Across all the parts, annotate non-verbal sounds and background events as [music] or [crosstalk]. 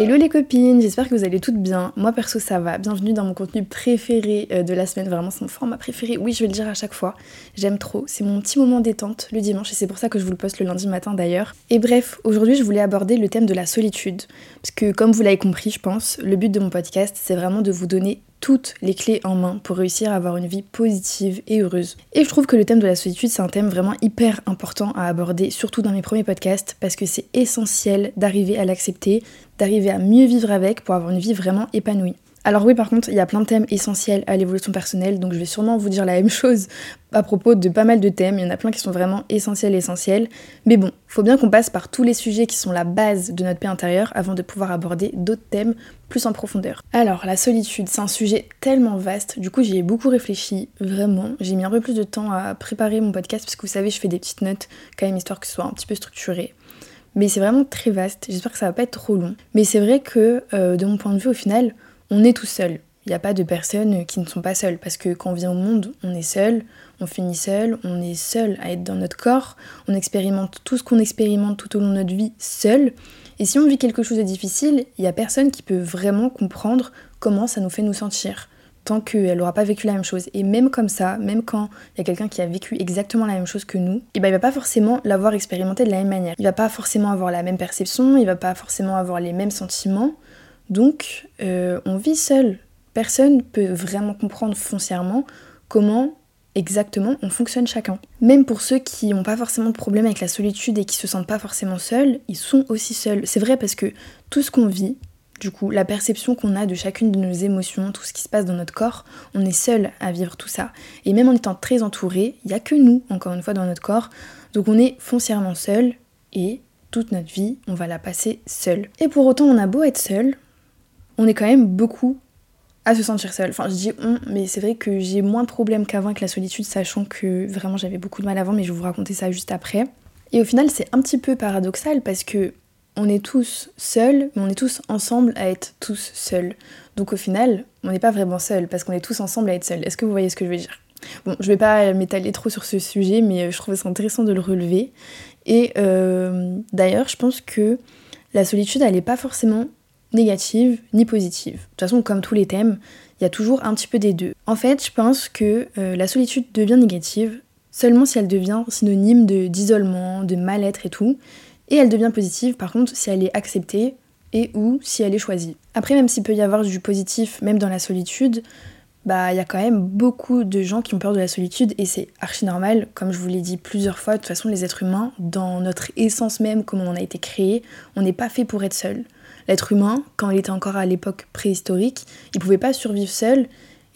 Hello les copines, j'espère que vous allez toutes bien. Moi perso ça va. Bienvenue dans mon contenu préféré euh, de la semaine. Vraiment c'est mon format préféré. Oui je vais le dire à chaque fois. J'aime trop. C'est mon petit moment détente le dimanche et c'est pour ça que je vous le poste le lundi matin d'ailleurs. Et bref, aujourd'hui je voulais aborder le thème de la solitude. Parce que comme vous l'avez compris je pense, le but de mon podcast c'est vraiment de vous donner toutes les clés en main pour réussir à avoir une vie positive et heureuse. Et je trouve que le thème de la solitude, c'est un thème vraiment hyper important à aborder, surtout dans mes premiers podcasts, parce que c'est essentiel d'arriver à l'accepter, d'arriver à mieux vivre avec pour avoir une vie vraiment épanouie. Alors oui, par contre, il y a plein de thèmes essentiels à l'évolution personnelle, donc je vais sûrement vous dire la même [laughs] chose à propos de pas mal de thèmes. Il y en a plein qui sont vraiment essentiels, essentiels. Mais bon, faut bien qu'on passe par tous les sujets qui sont la base de notre paix intérieure avant de pouvoir aborder d'autres thèmes plus en profondeur. Alors, la solitude, c'est un sujet tellement vaste. Du coup, j'y ai beaucoup réfléchi, vraiment. J'ai mis un peu plus de temps à préparer mon podcast, parce que vous savez, je fais des petites notes quand même, histoire que ce soit un petit peu structuré. Mais c'est vraiment très vaste. J'espère que ça va pas être trop long. Mais c'est vrai que, euh, de mon point de vue, au final, on est tout seul. Il n'y a pas de personnes qui ne sont pas seules, parce que quand on vient au monde, on est seul, on finit seul, on est seul à être dans notre corps, on expérimente tout ce qu'on expérimente tout au long de notre vie seul. Et si on vit quelque chose de difficile, il n'y a personne qui peut vraiment comprendre comment ça nous fait nous sentir, tant qu'elle n'aura pas vécu la même chose. Et même comme ça, même quand il y a quelqu'un qui a vécu exactement la même chose que nous, et eh ben il va pas forcément l'avoir expérimenté de la même manière. Il va pas forcément avoir la même perception, il va pas forcément avoir les mêmes sentiments. Donc, euh, on vit seul. Personne peut vraiment comprendre foncièrement comment exactement on fonctionne chacun. Même pour ceux qui n'ont pas forcément de problème avec la solitude et qui se sentent pas forcément seuls, ils sont aussi seuls. C'est vrai parce que tout ce qu'on vit, du coup, la perception qu'on a de chacune de nos émotions, tout ce qui se passe dans notre corps, on est seul à vivre tout ça. Et même en étant très entouré, il n'y a que nous, encore une fois, dans notre corps. Donc on est foncièrement seul et toute notre vie, on va la passer seul. Et pour autant, on a beau être seul, on est quand même beaucoup à se sentir seul. Enfin, je dis on, mais c'est vrai que j'ai moins de problèmes qu'avant avec la solitude, sachant que vraiment j'avais beaucoup de mal avant, mais je vais vous raconter ça juste après. Et au final, c'est un petit peu paradoxal parce que on est tous seuls, mais on est tous ensemble à être tous seuls. Donc au final, on n'est pas vraiment seuls parce qu'on est tous ensemble à être seuls. Est-ce que vous voyez ce que je veux dire? Bon, je vais pas m'étaler trop sur ce sujet, mais je trouve ça intéressant de le relever. Et euh, d'ailleurs, je pense que la solitude, elle n'est pas forcément négative ni positive. De toute façon, comme tous les thèmes, il y a toujours un petit peu des deux. En fait, je pense que euh, la solitude devient négative seulement si elle devient synonyme d'isolement, de, mal-être et tout. Et elle devient positive par contre si elle est acceptée et ou si elle est choisie. Après, même s'il peut y avoir du positif, même dans la solitude, bah il y a quand même beaucoup de gens qui ont peur de la solitude et c'est archi normal, comme je vous l'ai dit plusieurs fois, de toute façon les êtres humains, dans notre essence même, comme on a été créé, on n'est pas fait pour être seul. L'être humain, quand il était encore à l'époque préhistorique, il pouvait pas survivre seul,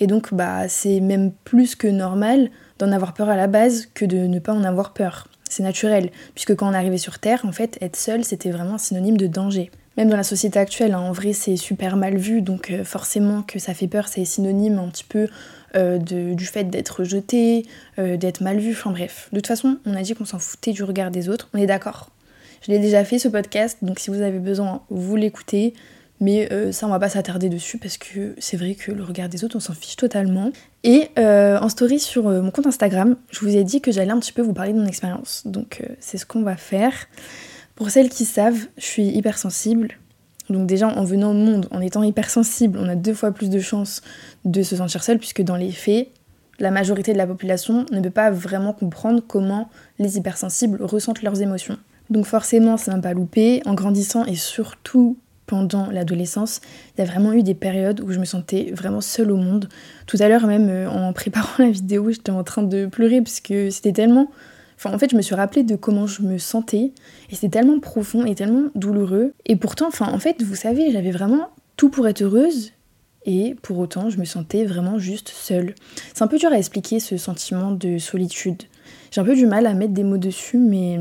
et donc bah c'est même plus que normal d'en avoir peur à la base que de ne pas en avoir peur. C'est naturel, puisque quand on arrivait sur Terre, en fait, être seul, c'était vraiment synonyme de danger. Même dans la société actuelle, hein, en vrai, c'est super mal vu, donc euh, forcément que ça fait peur, c'est synonyme un petit peu euh, du fait d'être jeté, euh, d'être mal vu, enfin bref. De toute façon, on a dit qu'on s'en foutait du regard des autres, on est d'accord. Je l'ai déjà fait ce podcast, donc si vous avez besoin, vous l'écoutez. Mais euh, ça, on va pas s'attarder dessus parce que c'est vrai que le regard des autres, on s'en fiche totalement. Et euh, en story sur euh, mon compte Instagram, je vous ai dit que j'allais un petit peu vous parler de mon expérience. Donc c'est ce qu'on va faire. Pour celles qui savent, je suis hypersensible. Donc déjà, en venant au monde, en étant hypersensible, on a deux fois plus de chances de se sentir seul puisque dans les faits, la majorité de la population ne peut pas vraiment comprendre comment les hypersensibles ressentent leurs émotions. Donc forcément, ça m'a pas loupé. En grandissant et surtout pendant l'adolescence, il y a vraiment eu des périodes où je me sentais vraiment seule au monde. Tout à l'heure même, euh, en [laughs] préparant la vidéo, j'étais en train de pleurer parce que c'était tellement... Enfin, en fait, je me suis rappelé de comment je me sentais et c'était tellement profond et tellement douloureux. Et pourtant, en fait, vous savez, j'avais vraiment tout pour être heureuse et pour autant, je me sentais vraiment juste seule. C'est un peu dur à expliquer ce sentiment de solitude. J'ai un peu du mal à mettre des mots dessus, mais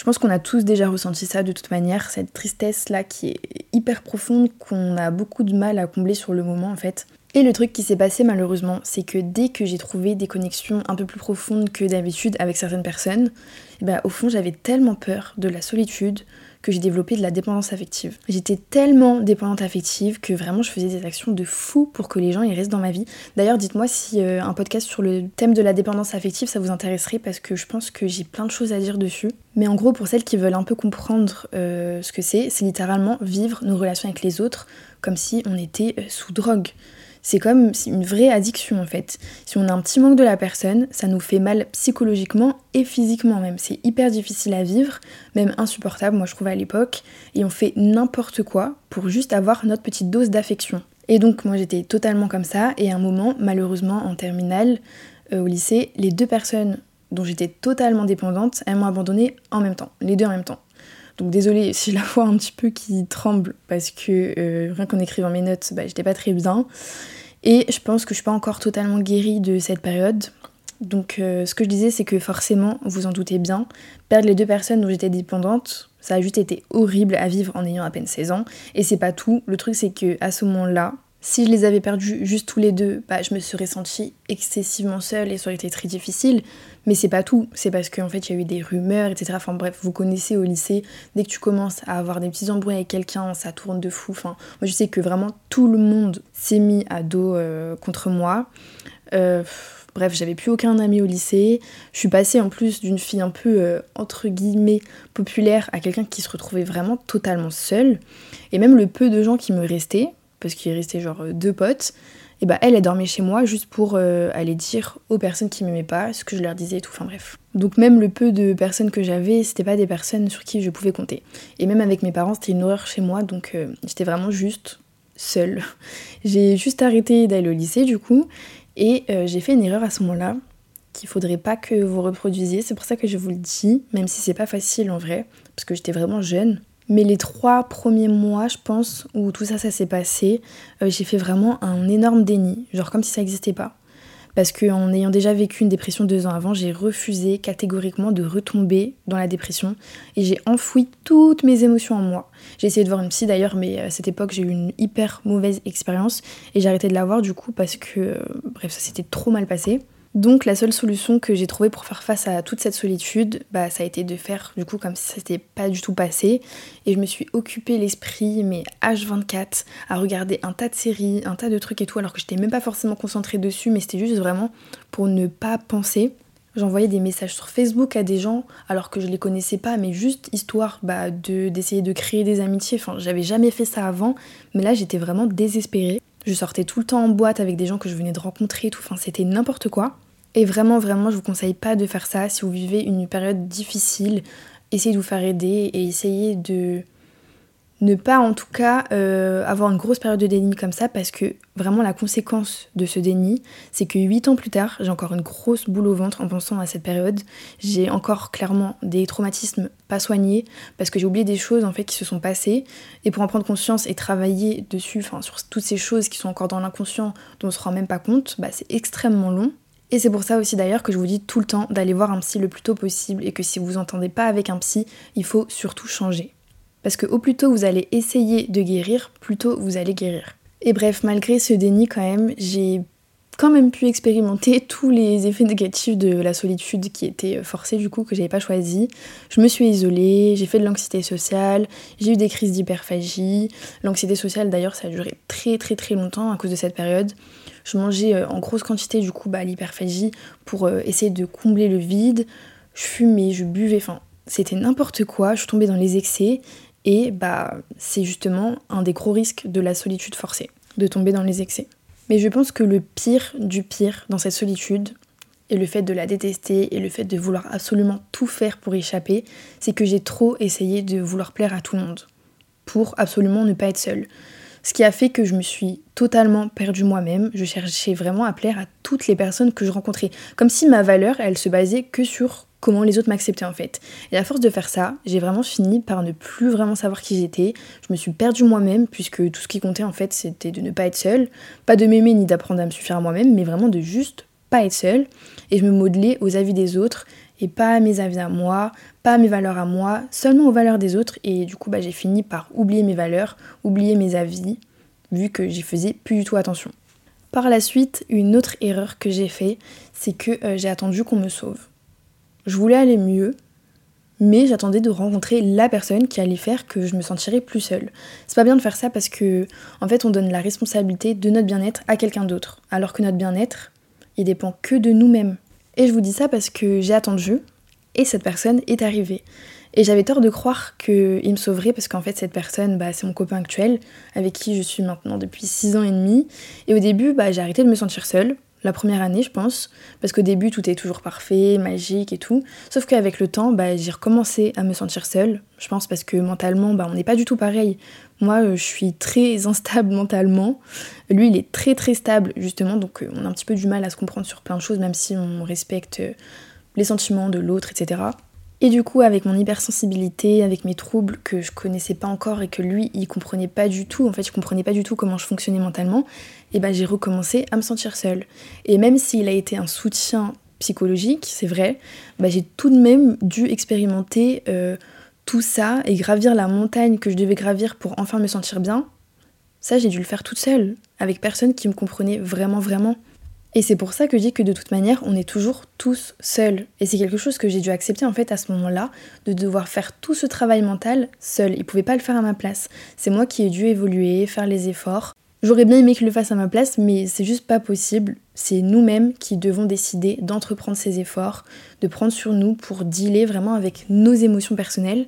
je pense qu'on a tous déjà ressenti ça de toute manière, cette tristesse-là qui est hyper profonde, qu'on a beaucoup de mal à combler sur le moment en fait. Et le truc qui s'est passé malheureusement, c'est que dès que j'ai trouvé des connexions un peu plus profondes que d'habitude avec certaines personnes, eh ben, au fond j'avais tellement peur de la solitude que j'ai développé de la dépendance affective. J'étais tellement dépendante affective que vraiment je faisais des actions de fou pour que les gens y restent dans ma vie. D'ailleurs, dites-moi si euh, un podcast sur le thème de la dépendance affective ça vous intéresserait parce que je pense que j'ai plein de choses à dire dessus. Mais en gros, pour celles qui veulent un peu comprendre euh, ce que c'est, c'est littéralement vivre nos relations avec les autres comme si on était euh, sous drogue. C'est comme une vraie addiction en fait. Si on a un petit manque de la personne, ça nous fait mal psychologiquement et physiquement même. C'est hyper difficile à vivre, même insupportable, moi je trouve à l'époque. Et on fait n'importe quoi pour juste avoir notre petite dose d'affection. Et donc moi j'étais totalement comme ça. Et à un moment, malheureusement en terminale, euh, au lycée, les deux personnes dont j'étais totalement dépendante, elles m'ont abandonné en même temps. Les deux en même temps. Donc désolée si la voix un petit peu qui tremble parce que euh, rien qu'en écrivant mes notes, bah, j'étais pas très bien. Et je pense que je suis pas encore totalement guérie de cette période. Donc euh, ce que je disais c'est que forcément, vous en doutez bien, perdre les deux personnes dont j'étais dépendante, ça a juste été horrible à vivre en ayant à peine 16 ans. Et c'est pas tout. Le truc c'est que à ce moment-là, si je les avais perdus juste tous les deux, bah, je me serais sentie excessivement seule et ça aurait été très difficile. Mais c'est pas tout, c'est parce qu'en fait il y a eu des rumeurs, etc. Enfin bref, vous connaissez au lycée, dès que tu commences à avoir des petits embrouilles avec quelqu'un, ça tourne de fou. Enfin, moi je sais que vraiment tout le monde s'est mis à dos euh, contre moi. Euh, bref, j'avais plus aucun ami au lycée. Je suis passée en plus d'une fille un peu euh, entre guillemets populaire à quelqu'un qui se retrouvait vraiment totalement seule. Et même le peu de gens qui me restaient, parce qu'il restait genre deux potes, et bah elle, elle dormait chez moi juste pour euh, aller dire aux personnes qui m'aimaient pas ce que je leur disais et tout, enfin bref. Donc même le peu de personnes que j'avais, c'était pas des personnes sur qui je pouvais compter. Et même avec mes parents, c'était une horreur chez moi, donc euh, j'étais vraiment juste seule. [laughs] J'ai juste arrêté d'aller au lycée du coup, et euh, j'ai fait une erreur à ce moment-là qu'il faudrait pas que vous reproduisiez, c'est pour ça que je vous le dis, même si c'est pas facile en vrai, parce que j'étais vraiment jeune. Mais les trois premiers mois, je pense, où tout ça, ça s'est passé, euh, j'ai fait vraiment un énorme déni, genre comme si ça n'existait pas. Parce qu'en ayant déjà vécu une dépression deux ans avant, j'ai refusé catégoriquement de retomber dans la dépression et j'ai enfoui toutes mes émotions en moi. J'ai essayé de voir une psy d'ailleurs, mais à cette époque j'ai eu une hyper mauvaise expérience et j'ai arrêté de la voir du coup parce que, euh, bref, ça s'était trop mal passé. Donc la seule solution que j'ai trouvée pour faire face à toute cette solitude, bah, ça a été de faire du coup comme si ça s'était pas du tout passé. Et je me suis occupée l'esprit, mais H24, à regarder un tas de séries, un tas de trucs et tout, alors que j'étais même pas forcément concentrée dessus, mais c'était juste vraiment pour ne pas penser. J'envoyais des messages sur Facebook à des gens alors que je les connaissais pas, mais juste histoire bah, d'essayer de créer des amitiés. Enfin, j'avais jamais fait ça avant, mais là j'étais vraiment désespérée. Je sortais tout le temps en boîte avec des gens que je venais de rencontrer, tout. Enfin, c'était n'importe quoi. Et vraiment, vraiment, je vous conseille pas de faire ça si vous vivez une période difficile. Essayez de vous faire aider et essayez de ne pas en tout cas euh, avoir une grosse période de déni comme ça parce que vraiment la conséquence de ce déni c'est que 8 ans plus tard j'ai encore une grosse boule au ventre en pensant à cette période. J'ai encore clairement des traumatismes pas soignés parce que j'ai oublié des choses en fait qui se sont passées. Et pour en prendre conscience et travailler dessus enfin sur toutes ces choses qui sont encore dans l'inconscient dont on se rend même pas compte bah, c'est extrêmement long. Et c'est pour ça aussi d'ailleurs que je vous dis tout le temps d'aller voir un psy le plus tôt possible et que si vous entendez pas avec un psy, il faut surtout changer. Parce que au plus tôt vous allez essayer de guérir, plus tôt vous allez guérir. Et bref, malgré ce déni quand même, j'ai quand même pu expérimenter [laughs] tous les effets négatifs de la solitude qui étaient forcés du coup que j'avais pas choisi. Je me suis isolée, j'ai fait de l'anxiété sociale, j'ai eu des crises d'hyperphagie. L'anxiété sociale d'ailleurs ça a duré très très très longtemps à cause de cette période. Je mangeais euh, en grosse quantité du coup bah, l'hyperphagie pour euh, essayer de combler le vide. Je fumais, je buvais, enfin c'était n'importe quoi. Je suis tombée dans les excès et bah, c'est justement un des gros risques de la solitude forcée, de tomber dans les excès. Mais je pense que le pire du pire dans cette solitude, et le fait de la détester, et le fait de vouloir absolument tout faire pour échapper, c'est que j'ai trop essayé de vouloir plaire à tout le monde, pour absolument ne pas être seule. Ce qui a fait que je me suis totalement perdue moi-même. Je cherchais vraiment à plaire à toutes les personnes que je rencontrais. Comme si ma valeur, elle se basait que sur comment les autres m'acceptaient en fait. Et à force de faire ça, j'ai vraiment fini par ne plus vraiment savoir qui j'étais. Je me suis perdue moi-même puisque tout ce qui comptait en fait c'était de ne pas être seule, pas de m'aimer ni d'apprendre à me suffire à moi-même, mais vraiment de juste pas être seule. Et je me modelais aux avis des autres et pas à mes avis à moi, pas à mes valeurs à moi, seulement aux valeurs des autres. Et du coup bah, j'ai fini par oublier mes valeurs, oublier mes avis, vu que j'y faisais plus du tout attention. Par la suite, une autre erreur que j'ai fait, c'est que euh, j'ai attendu qu'on me sauve. Je voulais aller mieux, mais j'attendais de rencontrer la personne qui allait faire que je me sentirais plus seule. C'est pas bien de faire ça parce que, en fait, on donne la responsabilité de notre bien-être à quelqu'un d'autre, alors que notre bien-être, il dépend que de nous-mêmes. Et je vous dis ça parce que j'ai attendu, et cette personne est arrivée. Et j'avais tort de croire qu'il me sauverait parce qu'en fait cette personne bah, c'est mon copain actuel avec qui je suis maintenant depuis 6 ans et demi. Et au début bah, j'ai arrêté de me sentir seule, la première année, je pense, parce qu'au début, tout est toujours parfait, magique et tout. Sauf qu'avec le temps, bah, j'ai recommencé à me sentir seule. Je pense parce que mentalement, bah, on n'est pas du tout pareil. Moi, euh, je suis très [laughs] instable mentalement. Lui, il est très très stable, justement, donc euh, on a un petit peu du mal à se comprendre sur plein de choses, même si on respecte euh, les sentiments de l'autre, etc. Et du coup, avec mon hypersensibilité, avec mes troubles que je connaissais pas encore et que lui, il comprenait pas du tout, en fait, je comprenais pas du tout comment je fonctionnais mentalement, et ben j'ai recommencé à me sentir seule. Et même s'il a été un soutien psychologique, c'est vrai, bah, j'ai tout de même dû expérimenter euh, tout ça et gravir la montagne que je devais gravir pour enfin me sentir bien. Ça, j'ai dû le faire toute seule, avec personne qui me comprenait vraiment, vraiment. Et c'est pour ça que je dis que de toute manière, on est toujours tous seuls. Et c'est quelque chose que j'ai dû accepter en fait à ce moment-là, de devoir faire tout ce travail mental seul. Il pouvait pas le faire à ma place. C'est moi qui ai dû évoluer, faire les efforts. J'aurais bien aimé qu'il le fasse à ma place, mais c'est juste pas possible. C'est nous-mêmes qui devons décider d'entreprendre ces efforts, de prendre sur nous pour dealer vraiment avec nos émotions personnelles.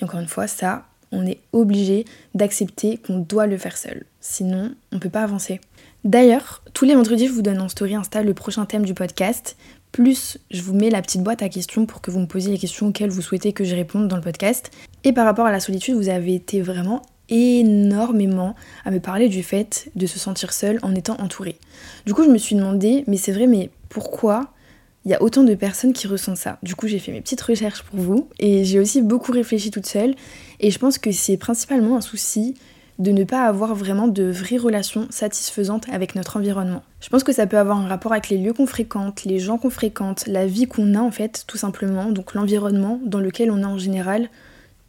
Et encore une fois, ça, on est obligé d'accepter qu'on doit le faire seul. Sinon, on peut pas avancer. D'ailleurs, tous les vendredis, je vous donne en story Insta le prochain thème du podcast. Plus, je vous mets la petite boîte à questions pour que vous me posiez les questions auxquelles vous souhaitez que je réponde dans le podcast. Et par rapport à la solitude, vous avez été vraiment énormément à me parler du fait de se sentir seul en étant entouré. Du coup, je me suis demandé, mais c'est vrai, mais pourquoi il y a autant de personnes qui ressentent ça? Du coup, j'ai fait mes petites recherches pour vous et j'ai aussi beaucoup réfléchi toute seule. Et je pense que c'est principalement un souci de ne pas avoir vraiment de vraies relations satisfaisantes avec notre environnement. Je pense que ça peut avoir un rapport avec les lieux qu'on fréquente, les gens qu'on fréquente, la vie qu'on a en fait, tout simplement, donc l'environnement dans lequel on est en général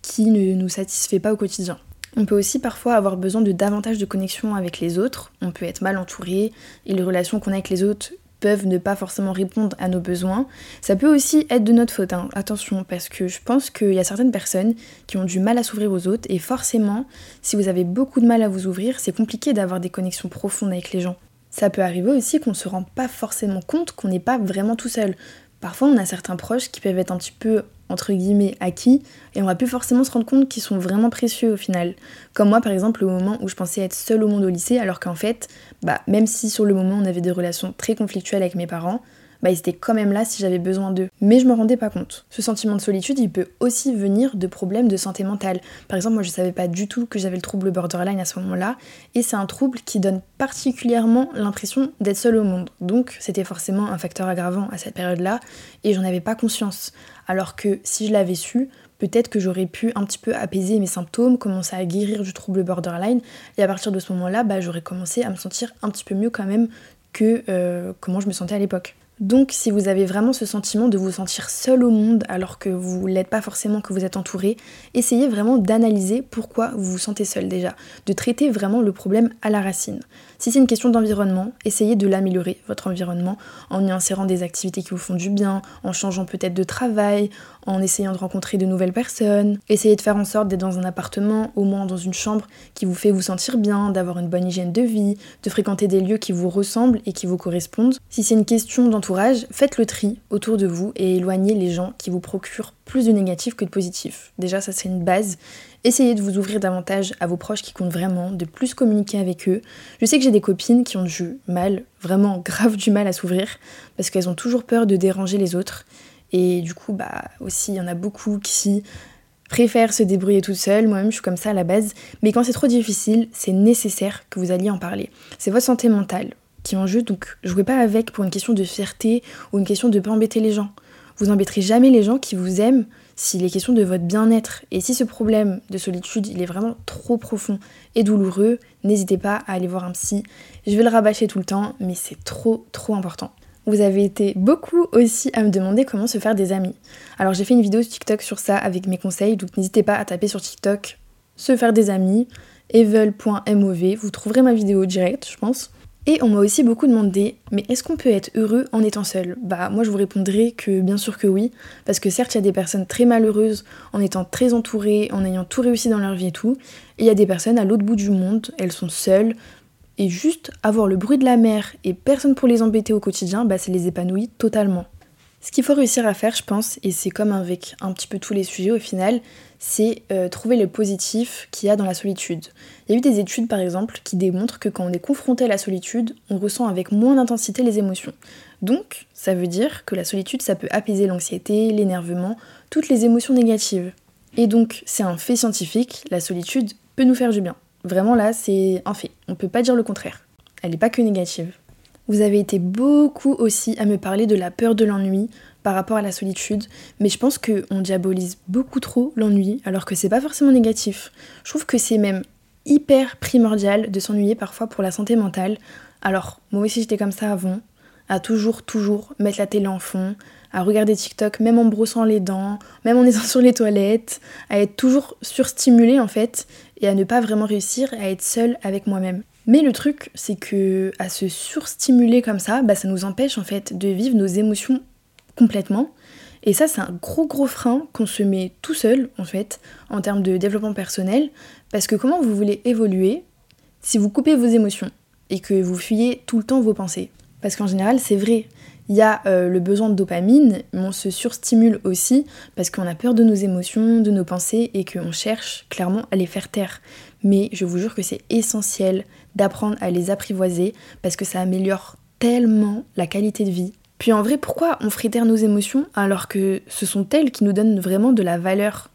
qui ne nous satisfait pas au quotidien. On peut aussi parfois avoir besoin de davantage de connexion avec les autres, on peut être mal entouré et les relations qu'on a avec les autres peuvent ne pas forcément répondre à nos besoins. Ça peut aussi être de notre faute, hein. attention, parce que je pense qu'il y a certaines personnes qui ont du mal à s'ouvrir aux autres, et forcément, si vous avez beaucoup de mal à vous ouvrir, c'est compliqué d'avoir des connexions profondes avec les gens. Ça peut arriver aussi qu'on ne se rend pas forcément compte qu'on n'est pas vraiment tout seul. Parfois, on a certains proches qui peuvent être un petit peu entre guillemets acquis et on va plus forcément se rendre compte qu'ils sont vraiment précieux au final. Comme moi par exemple au moment où je pensais être seule au monde au lycée alors qu'en fait, bah, même si sur le moment on avait des relations très conflictuelles avec mes parents, bah, ils étaient quand même là si j'avais besoin d'eux. Mais je me rendais pas compte. Ce sentiment de solitude, il peut aussi venir de problèmes de santé mentale. Par exemple, moi je savais pas du tout que j'avais le trouble borderline à ce moment-là, et c'est un trouble qui donne particulièrement l'impression d'être seule au monde. Donc c'était forcément un facteur aggravant à cette période-là, et j'en avais pas conscience. Alors que si je l'avais su, peut-être que j'aurais pu un petit peu apaiser mes symptômes, commencer à guérir du trouble borderline, et à partir de ce moment-là, bah, j'aurais commencé à me sentir un petit peu mieux quand même que euh, comment je me sentais à l'époque. Donc si vous avez vraiment ce sentiment de vous sentir seul au monde alors que vous l'êtes pas forcément, que vous êtes entouré, essayez vraiment d'analyser pourquoi vous vous sentez seul déjà, de traiter vraiment le problème à la racine. Si c'est une question d'environnement, essayez de l'améliorer, votre environnement, en y insérant des activités qui vous font du bien, en changeant peut-être de travail, en essayant de rencontrer de nouvelles personnes. Essayez de faire en sorte d'être dans un appartement, au moins dans une chambre qui vous fait vous sentir bien, d'avoir une bonne hygiène de vie, de fréquenter des lieux qui vous ressemblent et qui vous correspondent. Si c'est une question d'entourage, faites le tri autour de vous et éloignez les gens qui vous procurent plus de négatifs que de positifs. Déjà, ça c'est une base. Essayez de vous ouvrir davantage à vos proches qui comptent vraiment, de plus communiquer avec eux. Je sais que j'ai des copines qui ont du mal, vraiment grave du mal à s'ouvrir, parce qu'elles ont toujours peur de déranger les autres. Et du coup, bah aussi, il y en a beaucoup qui préfèrent se débrouiller toute seule. Moi-même, je suis comme ça à la base. Mais quand c'est trop difficile, c'est nécessaire que vous alliez en parler. C'est votre santé mentale qui est en jeu, donc jouez pas avec pour une question de fierté ou une question de pas embêter les gens. Vous embêterez jamais les gens qui vous aiment s'il est question de votre bien-être. Et si ce problème de solitude, il est vraiment trop profond et douloureux, n'hésitez pas à aller voir un psy. Je vais le rabâcher tout le temps, mais c'est trop trop important. Vous avez été beaucoup aussi à me demander comment se faire des amis. Alors j'ai fait une vidéo sur TikTok sur ça avec mes conseils, donc n'hésitez pas à taper sur TikTok se faire des amis, evel.mov, vous trouverez ma vidéo directe, je pense. Et on m'a aussi beaucoup demandé, mais est-ce qu'on peut être heureux en étant seul? Bah moi je vous répondrai que bien sûr que oui, parce que certes il y a des personnes très malheureuses en étant très entourées, en ayant tout réussi dans leur vie et tout, et il y a des personnes à l'autre bout du monde, elles sont seules, et juste avoir le bruit de la mer et personne pour les embêter au quotidien, bah ça les épanouit totalement. Ce qu'il faut réussir à faire, je pense, et c'est comme avec un petit peu tous les sujets au final, c'est euh, trouver le positif qu'il y a dans la solitude. Il y a eu des études par exemple qui démontrent que quand on est confronté à la solitude, on ressent avec moins d'intensité les émotions. Donc, ça veut dire que la solitude, ça peut apaiser l'anxiété, l'énervement, toutes les émotions négatives. Et donc, c'est un fait scientifique, la solitude peut nous faire du bien. Vraiment là, c'est un fait, on peut pas dire le contraire. Elle n'est pas que négative. Vous avez été beaucoup aussi à me parler de la peur de l'ennui par rapport à la solitude, mais je pense qu'on diabolise beaucoup trop l'ennui alors que c'est pas forcément négatif. Je trouve que c'est même hyper primordial de s'ennuyer parfois pour la santé mentale. Alors, moi aussi j'étais comme ça avant, à toujours, toujours mettre la télé en fond, à regarder TikTok même en brossant les dents, même en étant [laughs] sur les toilettes, à être toujours surstimulée en fait, et à ne pas vraiment réussir à être seule avec moi-même. Mais le truc, c'est que à se surstimuler comme ça, bah, ça nous empêche en fait de vivre nos émotions complètement. Et ça, c'est un gros gros frein qu'on se met tout seul en fait en termes de développement personnel. Parce que comment vous voulez évoluer si vous coupez vos émotions et que vous fuyez tout le temps vos pensées? Parce qu'en général, c'est vrai. Il y a euh, le besoin de dopamine, mais on se surstimule aussi parce qu'on a peur de nos émotions, de nos pensées et qu'on cherche clairement à les faire taire. Mais je vous jure que c'est essentiel d'apprendre à les apprivoiser parce que ça améliore tellement la qualité de vie. Puis en vrai, pourquoi on ferait taire nos émotions alors que ce sont elles qui nous donnent vraiment de la valeur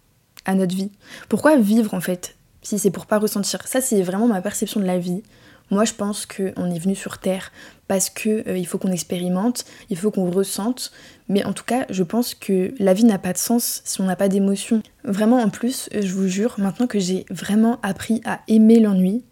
à notre vie? Pourquoi vivre en fait si c'est pour pas ressentir? Ça, c'est vraiment ma perception de la vie. Moi, je pense qu'on est venu sur Terre parce qu'il euh, faut qu'on expérimente, il faut qu'on ressente. Mais en tout cas, je pense que la vie n'a pas de sens si on n'a pas d'émotions. Vraiment, en plus, je vous jure, maintenant que j'ai vraiment appris à aimer l'ennui,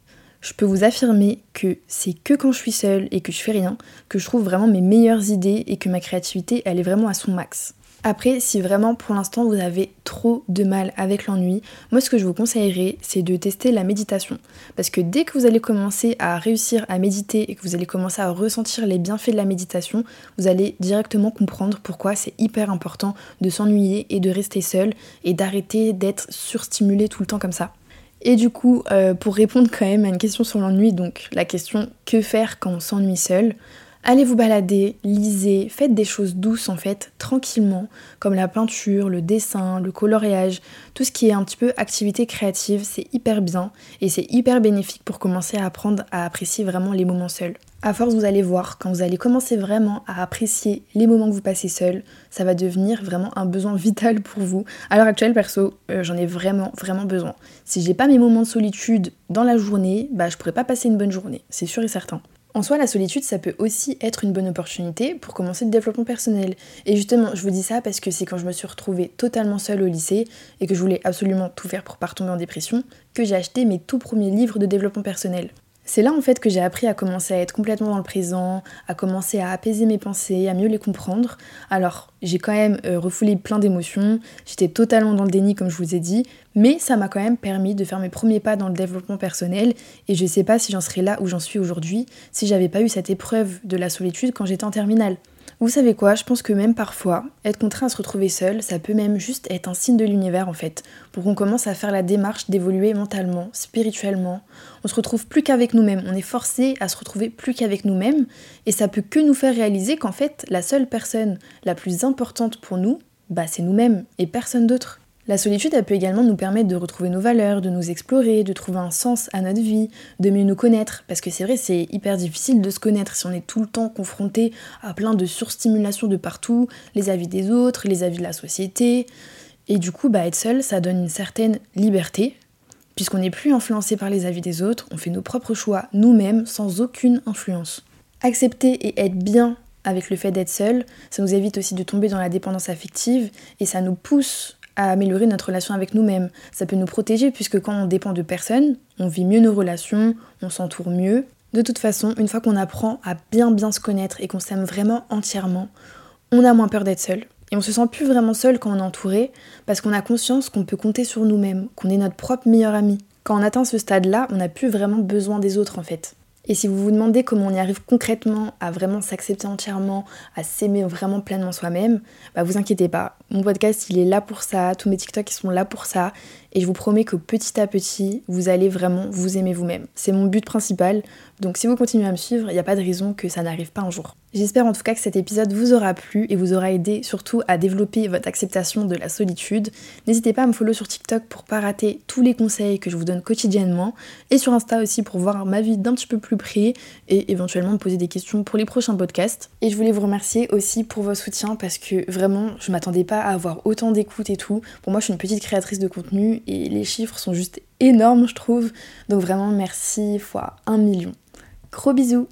je peux vous affirmer que c'est que quand je suis seule et que je fais rien que je trouve vraiment mes meilleures idées et que ma créativité elle est vraiment à son max. Après, si vraiment pour l'instant vous avez trop de mal avec l'ennui, moi ce que je vous conseillerais c'est de tester la méditation. Parce que dès que vous allez commencer à réussir à méditer et que vous allez commencer à ressentir les bienfaits de la méditation, vous allez directement comprendre pourquoi c'est hyper important de s'ennuyer et de rester seul et d'arrêter d'être surstimulé tout le temps comme ça. Et du coup, euh, pour répondre quand même à une question sur l'ennui, donc la question que faire quand on s'ennuie seul, Allez vous balader, lisez, faites des choses douces en fait, tranquillement, comme la peinture, le dessin, le coloriage, tout ce qui est un petit peu activité créative, c'est hyper bien et c'est hyper bénéfique pour commencer à apprendre à apprécier vraiment les moments seuls. À force, vous allez voir, quand vous allez commencer vraiment à apprécier les moments que vous passez seul, ça va devenir vraiment un besoin [laughs] vital pour vous. À l'heure actuelle, perso, euh, j'en ai vraiment, vraiment besoin. Si j'ai pas mes moments de solitude dans la journée, bah je pourrais pas passer une bonne journée, c'est sûr et certain. En soi, la solitude, ça peut aussi être une bonne opportunité pour commencer le développement personnel. Et justement, je vous dis ça parce que c'est quand je me suis retrouvée totalement seule au lycée et que je voulais absolument tout faire pour pas retomber en dépression que j'ai acheté mes tout premiers livres de développement personnel. C'est là en fait que j'ai appris à commencer à être complètement dans le présent, à commencer à apaiser mes pensées, à mieux les comprendre. Alors j'ai quand même euh, refoulé plein d'émotions, j'étais totalement dans le déni comme je vous ai dit, mais ça m'a quand même permis de faire mes premiers pas dans le développement personnel et je sais pas si j'en serais là où j'en suis aujourd'hui si j'avais pas eu cette épreuve de la solitude quand j'étais en terminale. Vous savez quoi, je pense que même parfois, être contraint à se retrouver seul, ça peut même juste être un signe de l'univers en fait, pour qu'on commence à faire la démarche d'évoluer mentalement, spirituellement. On se retrouve plus qu'avec nous-mêmes, on est forcé à se retrouver plus qu'avec nous-mêmes, et ça peut que nous faire réaliser qu'en fait, la seule personne la plus importante pour nous, bah c'est nous-mêmes et personne d'autre. La solitude, elle peut également nous permettre de retrouver nos valeurs, de nous explorer, de trouver un sens à notre vie, de mieux nous connaître. Parce que c'est vrai, c'est hyper difficile de se connaître si on est tout le temps confronté à plein de surstimulation de partout, les avis des autres, les avis de la société. Et du coup, bah, être seul, ça donne une certaine liberté, puisqu'on n'est plus influencé par les avis des autres, on fait nos propres choix nous-mêmes sans aucune influence. Accepter et être bien avec le fait d'être seul, ça nous évite aussi de tomber dans la dépendance affective et ça nous pousse à améliorer notre relation avec nous-mêmes. Ça peut nous protéger puisque quand on dépend de personne, on vit mieux nos relations, on s'entoure mieux. De toute façon, une fois qu'on apprend à bien bien se connaître et qu'on s'aime vraiment entièrement, on a moins peur d'être seul. Et on se sent plus vraiment seul quand on est entouré parce qu'on a conscience qu'on peut compter sur nous-mêmes, qu'on est notre propre meilleur ami. Quand on atteint ce stade-là, on n'a plus vraiment besoin des autres en fait. Et si vous vous demandez comment on y arrive concrètement à vraiment s'accepter entièrement, à s'aimer vraiment pleinement soi-même, bah vous inquiétez pas. Mon podcast, il est là pour ça, tous mes TikTok, ils sont là pour ça. Et je vous promets que petit à petit, vous allez vraiment vous aimer vous-même. C'est mon but principal. Donc si vous continuez à me suivre, il n'y a pas de raison que ça n'arrive pas un jour. J'espère en tout cas que cet épisode vous aura plu et vous aura aidé surtout à développer votre acceptation de la solitude. N'hésitez pas à me follow sur TikTok pour pas rater tous les conseils que je vous donne quotidiennement et sur Insta aussi pour voir ma vie d'un petit peu plus près et éventuellement me poser des questions pour les prochains podcasts. Et je voulais vous remercier aussi pour vos soutiens parce que vraiment je m'attendais pas à avoir autant d'écoute et tout. Pour moi je suis une petite créatrice de contenu et les chiffres sont juste énormes je trouve. Donc vraiment merci fois un million. Gros bisous